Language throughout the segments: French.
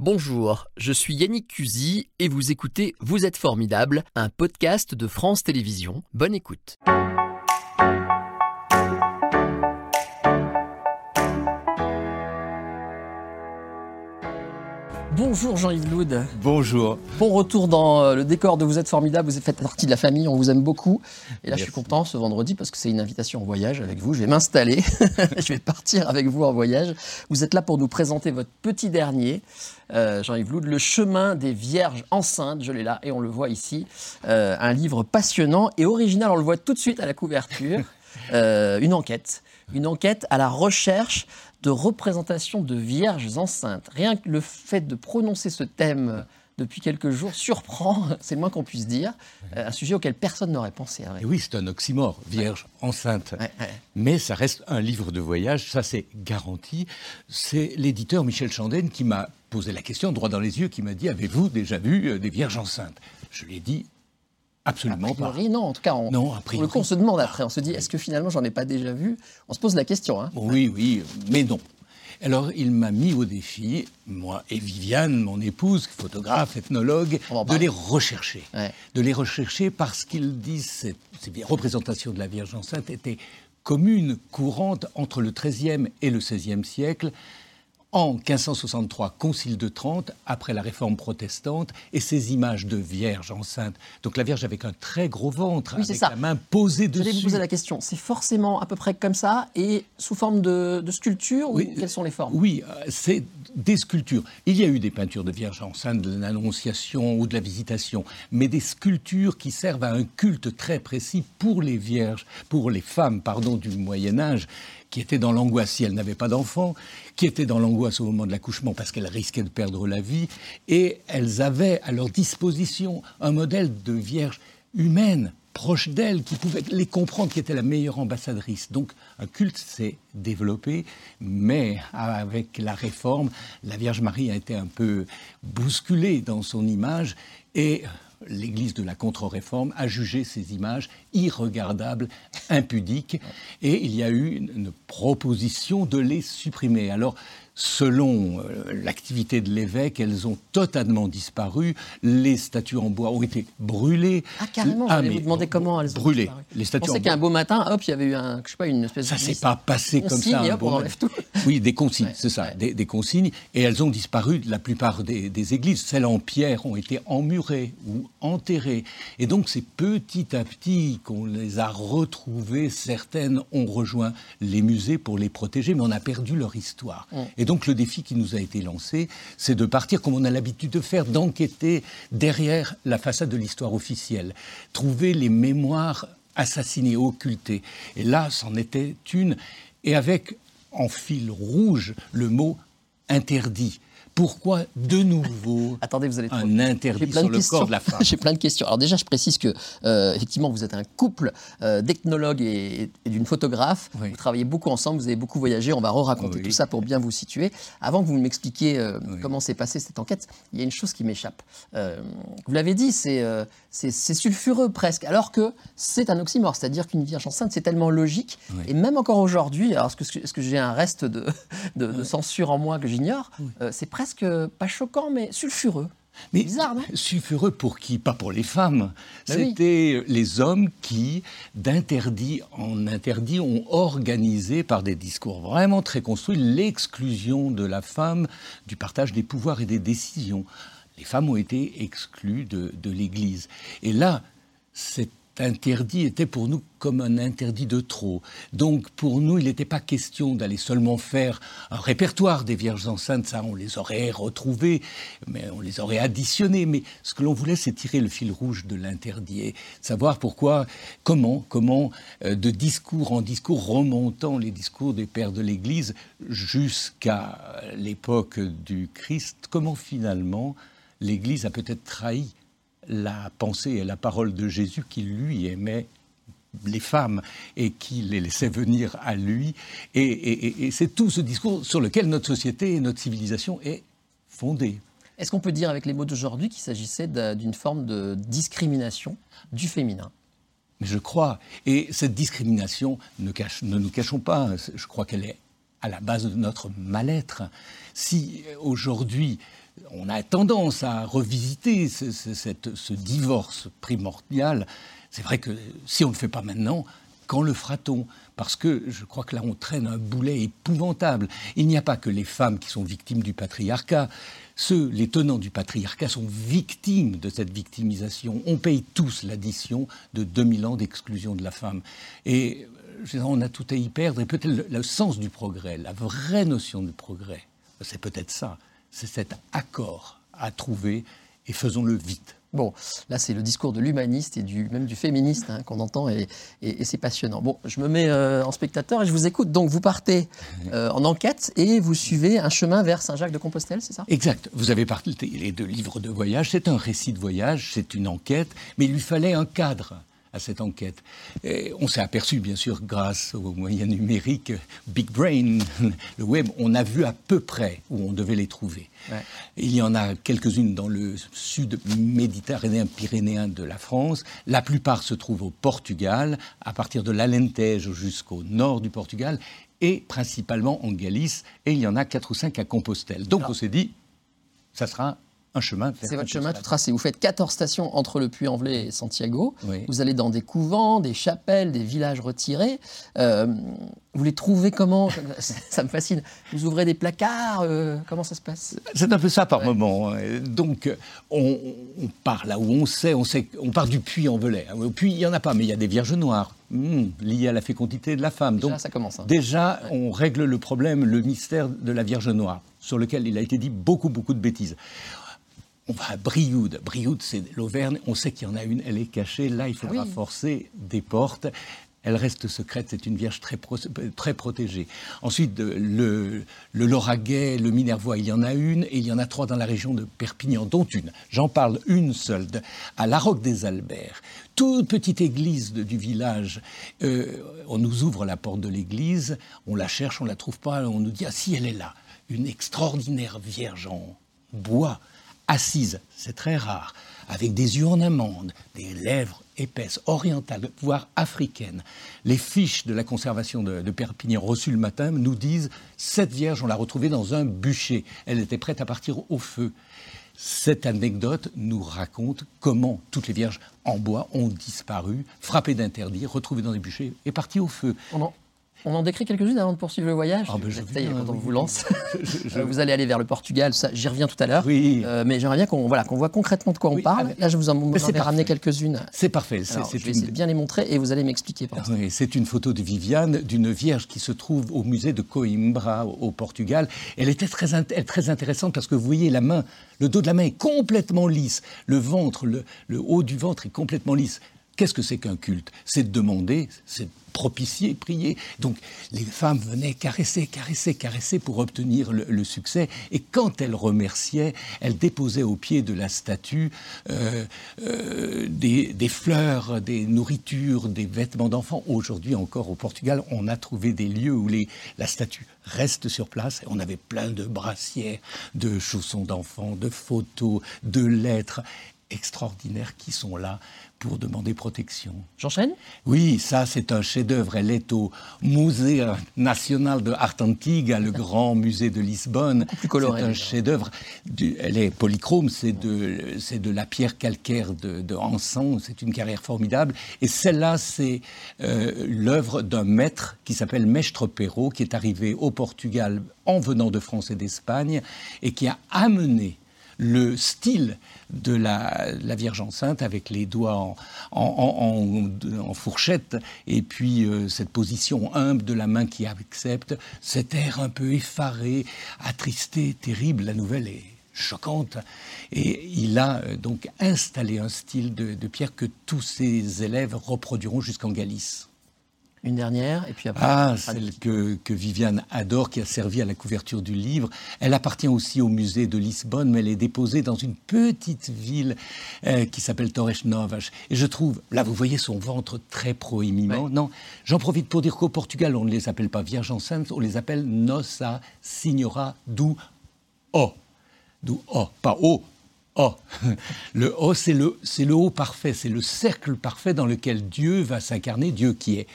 Bonjour, je suis Yannick Cusy et vous écoutez Vous êtes formidable, un podcast de France Télévisions. Bonne écoute. Bonjour Jean-Yves Loud. Bonjour. Bon retour dans euh, le décor de Vous êtes formidable, vous faites partie de la famille, on vous aime beaucoup. Et là, je suis content ce vendredi parce que c'est une invitation en voyage avec vous. Je vais m'installer, je vais partir avec vous en voyage. Vous êtes là pour nous présenter votre petit dernier, euh, Jean-Yves Loud, Le chemin des vierges enceintes. Je l'ai là et on le voit ici. Euh, un livre passionnant et original, on le voit tout de suite à la couverture. Euh, une enquête. Une enquête à la recherche de représentation de vierges enceintes. Rien que le fait de prononcer ce thème depuis quelques jours surprend, c'est le moins qu'on puisse dire, euh, un sujet auquel personne n'aurait pensé. à vrai Et oui, c'est un oxymore, vierge, enceinte. Ouais. Mais ça reste un livre de voyage, ça c'est garanti. C'est l'éditeur Michel Chandenne qui m'a posé la question droit dans les yeux, qui m'a dit Avez-vous déjà vu euh, des vierges enceintes? Je lui ai dit Absolument A pas. priori, non, en tout cas, on, Non, a pour priori. le coup, on se demande après, on se dit, est-ce que finalement j'en ai pas déjà vu? On se pose la question. Hein. Oui, oui, mais non. Alors, il m'a mis au défi, moi et Viviane, mon épouse, photographe, ethnologue, de les rechercher. Ouais. De les rechercher parce qu'ils disent cette, ces représentations de la Vierge enceinte étaient communes, courantes entre le XIIIe et le XVIe siècle. En 1563, Concile de Trente, après la réforme protestante, et ces images de Vierge enceinte. Donc la Vierge avec un très gros ventre, Oui, avec ça. la main posée J'allais vous dessus. poser la question. C'est forcément à peu près comme ça et sous forme de, de sculpture Oui, ou quelles sont les formes? Oui, euh, c'est des sculptures. Il y a eu des peintures de Vierge enceinte, de l'Annonciation ou de la Visitation, mais des sculptures qui servent à un culte très précis pour les vierges, pour les femmes, pardon, du Moyen Âge, qui étaient dans l'angoisse si elles n'avaient pas d'enfants, qui étaient dans l'angoisse au moment de l'accouchement parce qu'elles risquaient de perdre la vie, et elles avaient à leur disposition un modèle de Vierge humaine, proche d'elles, qui pouvait les comprendre, qui était la meilleure ambassadrice. Donc un culte s'est développé, mais avec la réforme, la Vierge Marie a été un peu bousculée dans son image et l'Église de la contre-réforme a jugé ces images irregardables, impudiques, et il y a eu une, proposition de les supprimer. Alors, selon euh, l'activité de l'évêque, elles ont totalement disparu. Les statues en bois ont été brûlées. Ah, carrément, j'allais mais vous demander comment elles ont brûlées. disparu. Les statues pensais en qu'un beau matin, hop, il y avait eu un, je sais pas, une espèce Ça de s'est pas passé comme ça. un hop, beau on enlève tout. Oui, des consignes, Ouais, c'est ça, ouais. des, des consignes. Et elles ont disparu de la plupart des, des églises. Celles en pierre ont été emmurées ou enterrées. Et donc, c'est petit à petit qu'on les a retrouvées. Certaines ont rejoint les musées pour les protéger, mais on a perdu leur histoire. Et donc, le défi qui nous a été lancé, c'est de partir comme on a l'habitude de faire, d'enquêter derrière la façade de l'histoire officielle, trouver les mémoires assassinées, occultées. Et là, c'en était une, et avec en fil rouge le mot interdit. Pourquoi de nouveau Attendez, vous allez trop un. J'ai interdit plein sur de le questions. corps de la femme J'ai plein de questions. Alors déjà, je précise que euh, effectivement, vous êtes un couple euh, d'ethnologues et, et d'une photographe. Oui. Vous travaillez beaucoup ensemble, vous avez beaucoup voyagé. On va re-raconter Oui. tout ça pour bien vous situer. Avant que vous m'expliquiez euh, Oui. comment s'est passée cette enquête, il y a une chose qui m'échappe. Vous l'avez dit, c'est sulfureux presque, alors que c'est un oxymore, c'est-à-dire qu'une vierge enceinte, c'est tellement logique. Et même encore aujourd'hui, alors est-ce que, j'ai un reste de, de- de censure en moi que j'ignore? C'est presque pas choquant, mais sulfureux. Mais Bizarre, non? sulfureux pour qui? Pas pour les femmes. Ben oui. C'était les hommes qui, d'interdit en interdit, ont organisé par des discours vraiment très construits l'exclusion de la femme du partage des pouvoirs et des décisions. Les femmes ont été exclues de, de l'Église. Et là, cet interdit était pour nous comme un interdit de trop. Donc pour nous, il n'était pas question d'aller seulement faire un répertoire des Vierges enceintes, ça on les aurait retrouvées, mais on les aurait additionnées. Mais ce que l'on voulait, c'est tirer le fil rouge de l'interdit et savoir pourquoi, comment, comment, euh, de discours en discours, remontant les discours des pères de l'Église jusqu'à l'époque du Christ, comment finalement l'Église a peut-être trahi la pensée et la parole de Jésus qui lui aimait les femmes et qui les laissait venir à lui. Et, et- et- et c'est tout ce discours sur lequel notre société et notre civilisation est fondée. Est-ce qu'on peut dire avec les mots d'aujourd'hui qu'il s'agissait d'un- d'une forme de discrimination du féminin? Mais je crois, et cette discrimination, ne, cache- ne nous cachons pas, je crois qu'elle est à la base de notre mal-être. Si aujourd'hui on a tendance à revisiter ce, divorce primordial, c'est vrai que si on ne le fait pas maintenant, quand le fera-t-on? Parce que je crois que là, on traîne un boulet épouvantable. Il n'y a pas que les femmes qui sont victimes du patriarcat. Ceux, les tenants du patriarcat, sont victimes de cette victimisation. On paye tous l'addition de 2000 ans d'exclusion de la femme. Et on a tout à y perdre. Et peut-être le sens du progrès, la vraie notion du progrès, c'est peut-être ça c'est cet accord à trouver et faisons-le vite. Bon, là c'est le discours de l'humaniste et du, même du féministe hein, qu'on entend et, c'est passionnant. Bon, je me mets euh, en spectateur et je vous écoute. Donc vous partez euh, en enquête et vous suivez un chemin vers Saint-Jacques de Compostelle, c'est ça? Exact. Vous avez parlé deux livres de voyage. C'est un récit de voyage, c'est une enquête, mais il lui fallait un cadre à cette enquête. Et on s'est aperçu, bien sûr, grâce aux moyens numériques, Big Brain, le web, on a vu à peu près où on devait les trouver. Il y en a quelques-unes dans le sud méditerranéen pyrénéen de la France. La plupart se trouvent au Portugal, à partir de l'Alentejo jusqu'au nord du Portugal, et principalement en Galice. Et il y en a quatre ou cinq à Compostelle. Donc on s'est dit, ça sera chemin. C'est votre chemin tout tracé. Vous faites 14 stations entre le Puy-en-Velay et Santiago. Vous allez dans des couvents, des chapelles, des villages retirés. Euh, vous les trouvez comment? Ça, me fascine. Vous ouvrez des placards euh, Comment ça se passe? C'est un peu ça par moment. Hein. Donc, on, part là où on sait. On, sait, on part du Puy-en-Velay. Au Puy, il n'y en a pas, mais il y a des vierges noires. Hmm, liées à la fécondité de la femme. Déjà, Donc, ça commence. Hein. Déjà, on règle le problème, le mystère de la Vierge Noire, sur lequel il a été dit beaucoup, beaucoup de bêtises on va à Brioude. Brioude, c'est l'Auvergne. On sait qu'il y en a une, elle est cachée. Là, il faudra forcer des portes. Elle reste secrète, c'est une vierge très, très protégée. Ensuite, le, le Lauragais, le Minervois, il y en a une, et il y en a trois dans la région de Perpignan, dont une. J'en parle une seule, à La Roque des Alberts. Toute petite église du village. Euh, on nous ouvre la porte de l'église, on la cherche, on la trouve pas, on nous dit ah si elle est là, une extraordinaire vierge en bois assise, c'est très rare, avec des yeux en amande, des lèvres épaisses, orientales, voire africaines. Les fiches de la conservation de, Perpignan reçues le matin nous disent cette vierge, on l'a retrouvée dans un bûcher. Elle était prête à partir au feu. Cette anecdote nous raconte comment toutes les vierges en bois ont disparu, frappées d'interdit, retrouvées dans des bûchers et parties au feu. Décrit quelques-unes avant de poursuivre le voyage. Ah ben, quand on vous lance, euh, vous allez aller vers le Portugal. J'y reviens tout à l'heure. Oui. Euh, mais j'aimerais bien qu'on voilà, qu'on voit concrètement de quoi on parle. Là, je vous en, ai ramené quelques-unes. C'est parfait. je vais essayer de bien les montrer et vous allez m'expliquer. Oui, c'est une photo de Viviane, d'une vierge qui se trouve au musée de Coimbra au, Portugal. Elle était très, très intéressante parce que vous voyez la main, le dos de la main est complètement lisse, le ventre, le, le haut du ventre est complètement lisse. Qu'est-ce que c'est qu'un culte? C'est de demander, c'est propicier, prier. Donc les femmes venaient caresser, caresser, caresser pour obtenir le, succès. Et quand elles remerciaient, elles déposaient au pied de la statue euh, euh, des, fleurs, des nourritures, des vêtements d'enfants. Aujourd'hui encore au Portugal, on a trouvé des lieux où la statue reste sur place. On avait plein de brassières, de chaussons d'enfants, de photos, de lettres extraordinaires qui sont là pour demander protection. J'enchaîne? Oui, ça c'est un chef-d'œuvre. Elle est au Musée national de Art Antigua, le grand musée de Lisbonne. plus coloré. C'est un chef-d'œuvre. Elle est polychrome, c'est de, c'est de la pierre calcaire de, de C'est une carrière formidable. Et celle-là, c'est euh, l'œuvre d'un maître qui s'appelle Mestre Perrault, qui est arrivé au Portugal en venant de France et d'Espagne et qui a amené le style de la, Vierge enceinte avec les doigts en, fourchette et puis euh, cette position humble de la main qui accepte, cet air un peu effaré, attristé, terrible. La nouvelle est choquante. Et il a euh, donc installé un style de, de pierre que tous ses élèves reproduiront jusqu'en Galice. Une dernière, et puis après. Ah, celle que, que, Viviane adore, qui a servi à la couverture du livre. Elle appartient aussi au musée de Lisbonne, mais elle est déposée dans une petite ville euh, qui s'appelle Torres Novas. Et je trouve, là, vous voyez son ventre très proéminent. Non, j'en profite pour dire qu'au Portugal, on ne les appelle pas Vierge enceinte, on les appelle Nossa Signora do O. Do O, pas O, O. Le O, c'est le, c'est le haut parfait, c'est le cercle parfait dans lequel Dieu va s'incarner, Dieu qui est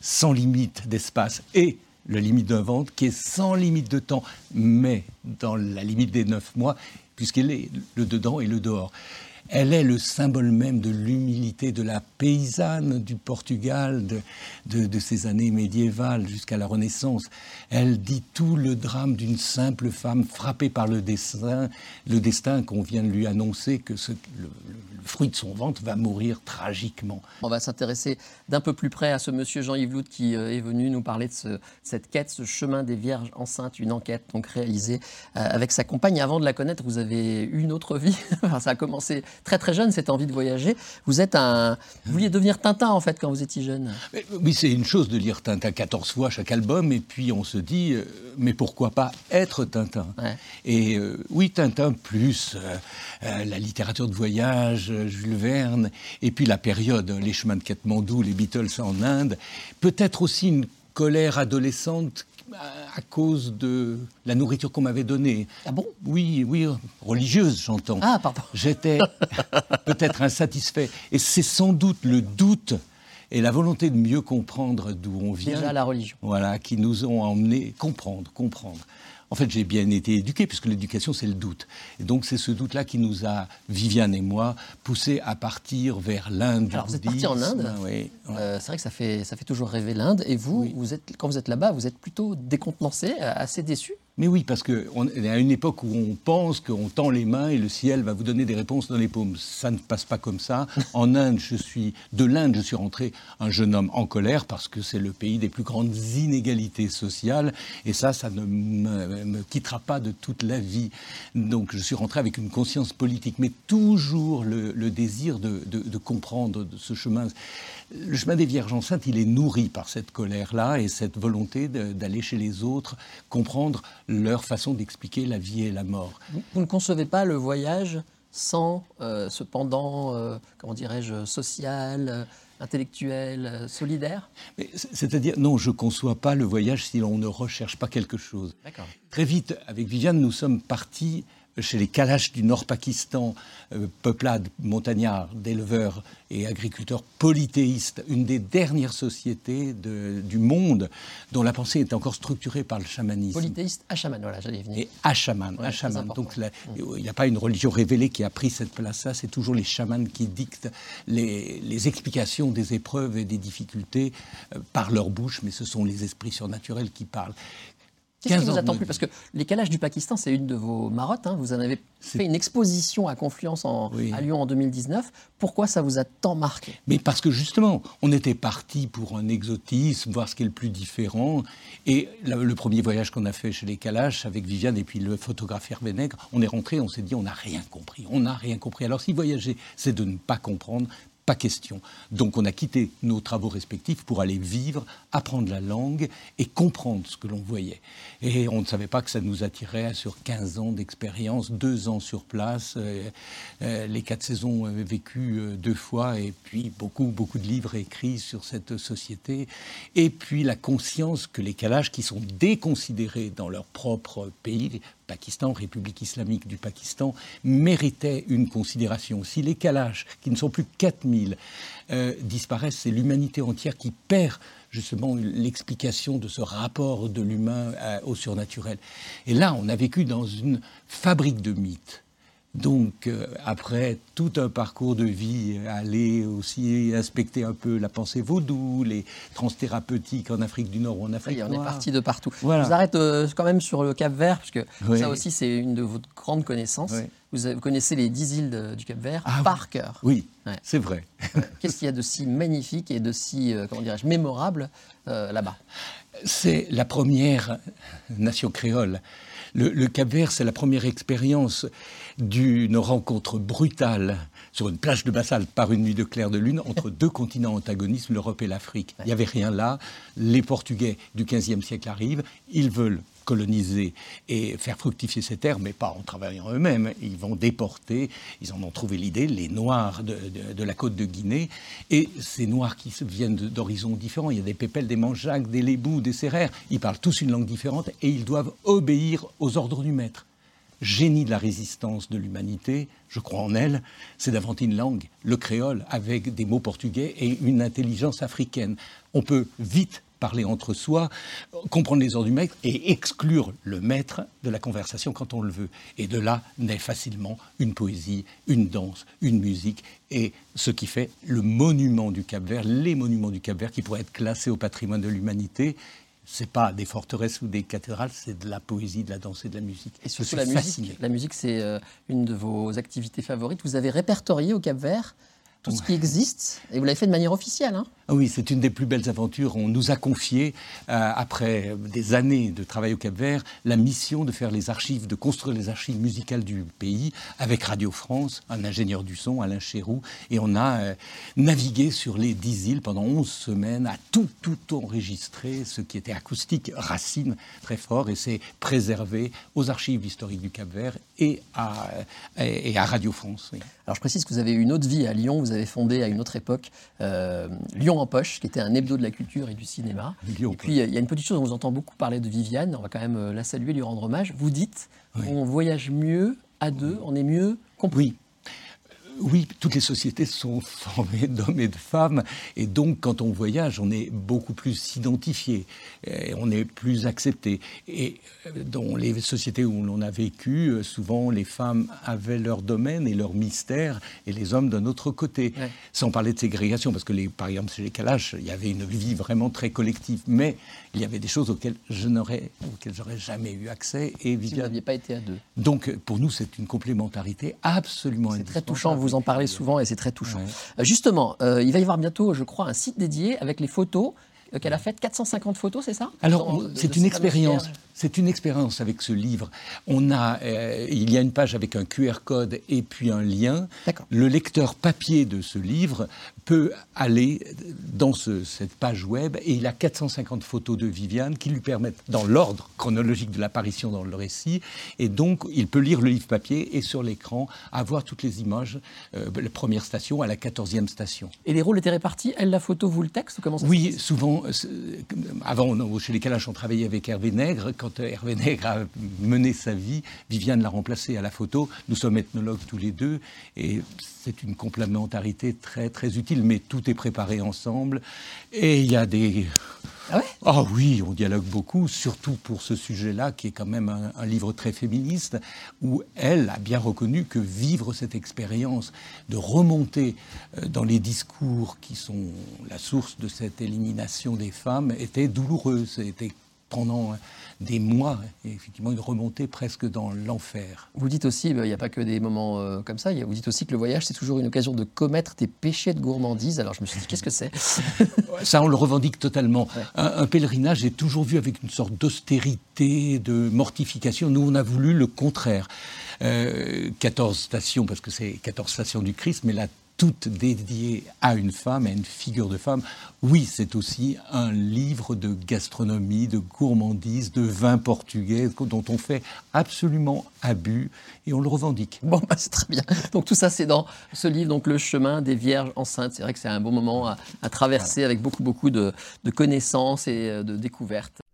sans limite d'espace et la limite d'un ventre, qui est sans limite de temps, mais dans la limite des neuf mois, puisqu'elle est le dedans et le dehors. Elle est le symbole même de l'humilité de la paysanne du Portugal de, de, ces années médiévales jusqu'à la Renaissance. Elle dit tout le drame d'une simple femme frappée par le destin, le destin qu'on vient de lui annoncer que le, fruit de son ventre va mourir tragiquement. On va s'intéresser d'un peu plus près à ce monsieur Jean-Yves Lout qui euh, est venu nous parler de cette quête, ce chemin des Vierges enceintes, une enquête donc réalisée euh, avec sa compagne. Avant de la connaître, vous avez une autre vie. ça a commencé très très jeune, cette envie de voyager. Vous êtes un, vous vouliez devenir Tintin en fait quand vous étiez jeune. oui, c'est une chose de lire Tintin 14 fois chaque album, et puis on se dit, euh, mais pourquoi pas être Tintin? Et oui, Tintin plus la littérature de voyage, Jules Verne, et puis la période, les chemins de Katmandou, les Beatles en Inde, peut-être aussi une colère adolescente à cause de la nourriture qu'on m'avait donnée. Ah bon? Oui, oui, religieuse, j'entends. Ah, pardon. J'étais peut-être insatisfait. Et c'est sans doute le doute et la volonté de mieux comprendre d'où on vient. Déjà la religion. Voilà, qui nous ont emmenés comprendre, comprendre. En fait, j'ai bien été éduqué, puisque l'éducation, c'est le doute. Et donc, c'est ce doute-là qui nous a, Viviane et moi, poussé à partir vers l'Inde. Alors, vous êtes parti en Inde Oui. Euh, c'est vrai que ça fait, ça fait toujours rêver l'Inde. Et vous, vous êtes, quand vous êtes là-bas, vous êtes plutôt décontenancé, euh, assez déçu? Mais oui, parce qu'on est à une époque où on pense qu'on tend les mains et le ciel va vous donner des réponses dans les paumes. Ça ne passe pas comme ça. En Inde, je suis de l'Inde, je suis rentré un jeune homme en colère parce que c'est le pays des plus grandes inégalités sociales et ça, ça ne me, quittera pas de toute la vie. Donc, je suis rentré avec une conscience politique, mais toujours le, désir de, de comprendre ce chemin. Le chemin des Vierges enceintes, il est nourri par cette colère-là et cette volonté d'aller chez les autres, comprendre leur façon d'expliquer la vie et la mort. Vous, ne concevez pas le voyage sans euh, ce pendant, euh, comment dirais-je, social, euh, intellectuel, solidaire? C'est-à-dire, non, je ne conçois pas le voyage si l'on ne recherche pas quelque chose. Très vite, avec Viviane, nous sommes partis chez les Kalash du Nord Pakistan, euh, peuplade montagnard d'éleveurs et agriculteurs polythéistes, une des dernières sociétés du monde dont la pensée est encore structurée par le chamanisme. Polythéiste à chaman, voilà, j'allais venir. Et à chaman, Donc il n'y a pas une religion révélée qui a pris cette place-là, c'est toujours les chamans qui dictent les, explications des épreuves et des difficultés euh, par leur bouche, mais ce sont les esprits surnaturels qui parlent. Qu'est-ce qui vous attend plus Parce que les calages du Pakistan, c'est une de vos marottes. Hein. Vous en avez fait une exposition à Confluence en, à Lyon en 2019. Pourquoi ça vous a tant marqué? Mais parce que justement, on était parti pour un exotisme, voir ce qui est le plus différent. Et le, premier voyage qu'on a fait chez les calages avec Viviane et puis le photographe Hervé Nègre, on est rentré, on s'est dit, on n'a rien compris. On n'a rien compris. Alors si voyager, c'est de ne pas comprendre, pas question. Donc on a quitté nos travaux respectifs pour aller vivre, apprendre la langue et comprendre ce que l'on voyait. Et on ne savait pas que ça nous attirait sur 15 ans d'expérience, deux ans sur place, euh, euh, les quatre saisons euh, vécues deux fois et puis beaucoup, beaucoup de livres écrits sur cette société. Et puis la conscience que les Kalash, qui sont déconsidérés dans leur propre pays, Pakistan, République islamique du Pakistan, méritait une considération. Si les Kalash, qui ne sont plus que 4000, euh, disparaissent, c'est l'humanité entière qui perd justement l'explication de ce rapport de l'humain au surnaturel. Et là, on a vécu dans une fabrique de mythes donc, euh, après tout un parcours de vie, aller aussi inspecter un peu la pensée vaudou, les transthérapeutiques en Afrique du Nord ou en Afrique oui, on est parti de partout. Je vous arrête euh, quand même sur le Cap Vert, parce que ça aussi, c'est une de vos grandes connaissances. Vous, connaissez les dix îles du Cap Vert ah, par cœur. Oui, c'est vrai. Qu'est-ce qu'il y a de si magnifique et de si, euh, comment dirais-je, mémorable là-bas? C'est la première nation créole le, Cap Vert, c'est la première expérience d'une rencontre brutale sur une plage de basalte par une nuit de clair de lune entre deux continents antagonistes, l'Europe et l'Afrique. Il n'y avait rien là. Les Portugais du XVe siècle arrivent. Ils veulent coloniser et faire fructifier ces terres, mais pas en travaillant eux-mêmes. Ils vont déporter, ils en ont trouvé l'idée, les Noirs de, la côte de Guinée. Et ces Noirs qui viennent d'horizons différents, il y a des Pépels, des Manjacs, des Lébous, des Serrères, ils parlent tous une langue différente et ils doivent obéir aux ordres du maître génie de la résistance de l'humanité, je crois en elle, c'est d'inventer une langue, le créole, avec des mots portugais et une intelligence africaine. On peut vite parler entre soi, comprendre les ordres du maître et exclure le maître de la conversation quand on le veut. Et de là naît facilement une poésie, une danse, une musique et ce qui fait le monument du Cap-Vert, les monuments du Cap-Vert qui pourraient être classés au patrimoine de l'humanité c'est pas des forteresses ou des cathédrales, c'est de la poésie, de la danse et de la musique. Et surtout la musique. La musique, c'est euh, une de vos activités favorites. Vous avez répertorié au Cap Vert tout ce qui existe, et vous l'avez fait de manière officielle. Hein ah oui, c'est une des plus belles aventures. On nous a confié, euh, après des années de travail au Cap-Vert, la mission de faire les archives, de construire les archives musicales du pays avec Radio France, un ingénieur du son, Alain Chéroux, et on a euh, navigué sur les dix îles pendant onze semaines, à tout, tout enregistrer, ce qui était acoustique, racine très fort, et c'est préservé aux archives historiques du Cap-Vert et à, et à Radio France. Alors je précise que vous avez eu une autre vie à Lyon, vous avez fondé à une autre époque euh, Lyon en poche, qui était un hebdo de la culture et du cinéma. et puis, il y a une petite chose, on vous entend beaucoup parler de Viviane, on va quand même euh, la saluer, lui rendre hommage. Vous dites, on voyage mieux à deux, on est mieux compris. Oui, toutes les sociétés sont formées d'hommes et de femmes, et donc quand on voyage, on est beaucoup plus identifié, on est plus accepté. Et euh, dans les sociétés où l'on a vécu, euh, souvent les femmes avaient leur domaine et leur mystère, et les hommes d'un autre côté. Sans parler de ségrégation, parce que les, par exemple chez les Kalash, il y avait une vie vraiment très collective, mais il y avait des choses auxquelles je n'aurais, auxquelles j'aurais jamais eu accès. Et si vous n'aviez pas été à deux. Donc pour nous, c'est une complémentarité absolument. C'est très touchant. Vous en parlez souvent et c'est très touchant. Euh, justement, euh, il va y avoir bientôt, je crois, un site dédié avec les photos euh, qu'elle a faites 450 photos, c'est ça? Alors, c'est une expérience. C'est une expérience avec ce livre. On a, il y a une page avec un QR code et puis un lien. Le lecteur papier de ce livre peut aller dans cette page web et il a 450 photos de Viviane qui lui permettent, dans l'ordre chronologique de l'apparition dans le récit, et donc il peut lire le livre papier et sur l'écran avoir toutes les images, euh, la première station à la quatorzième station. Et les rôles étaient répartis Elle la photo, vous le texte comment ça Oui, souvent. Euh, avant, chez les Kalash, on travaillait avec Hervé Nègre. Quand euh, Hervé Nègre a mené sa vie, Viviane l'a remplacé à la photo. Nous sommes ethnologues tous les deux et c'est une complémentarité très très utile, mais tout est préparé ensemble. Et il y a des... Ah, ah oui, on dialogue beaucoup, surtout pour ce sujet-là, qui est quand même un, livre très féministe, où elle a bien reconnu que vivre cette expérience, de remonter euh, dans les discours qui sont la source de cette élimination des femmes, était douloureux, c'était pendant des mois, et effectivement une remontée presque dans l'enfer. Vous dites aussi, bah, il n'y a pas que des moments euh, comme ça, vous dites aussi que le voyage, c'est toujours une occasion de commettre des péchés de gourmandise. Alors je me suis dit, qu'est-ce que c'est? Ça, on le revendique totalement. Un, pèlerinage est toujours vu avec une sorte d'austérité, de mortification. Nous, on a voulu le contraire. 14 euh, stations, parce que c'est 14 stations du Christ, mais la toutes dédiées à une femme, à une figure de femme. Oui, c'est aussi un livre de gastronomie, de gourmandise, de vin portugais, dont on fait absolument abus et on le revendique. Bon, bah, c'est très bien. Donc tout ça, c'est dans ce livre, donc Le chemin des Vierges enceintes. C'est vrai que c'est un bon moment à, traverser avec beaucoup, beaucoup de, de connaissances et euh, de découvertes.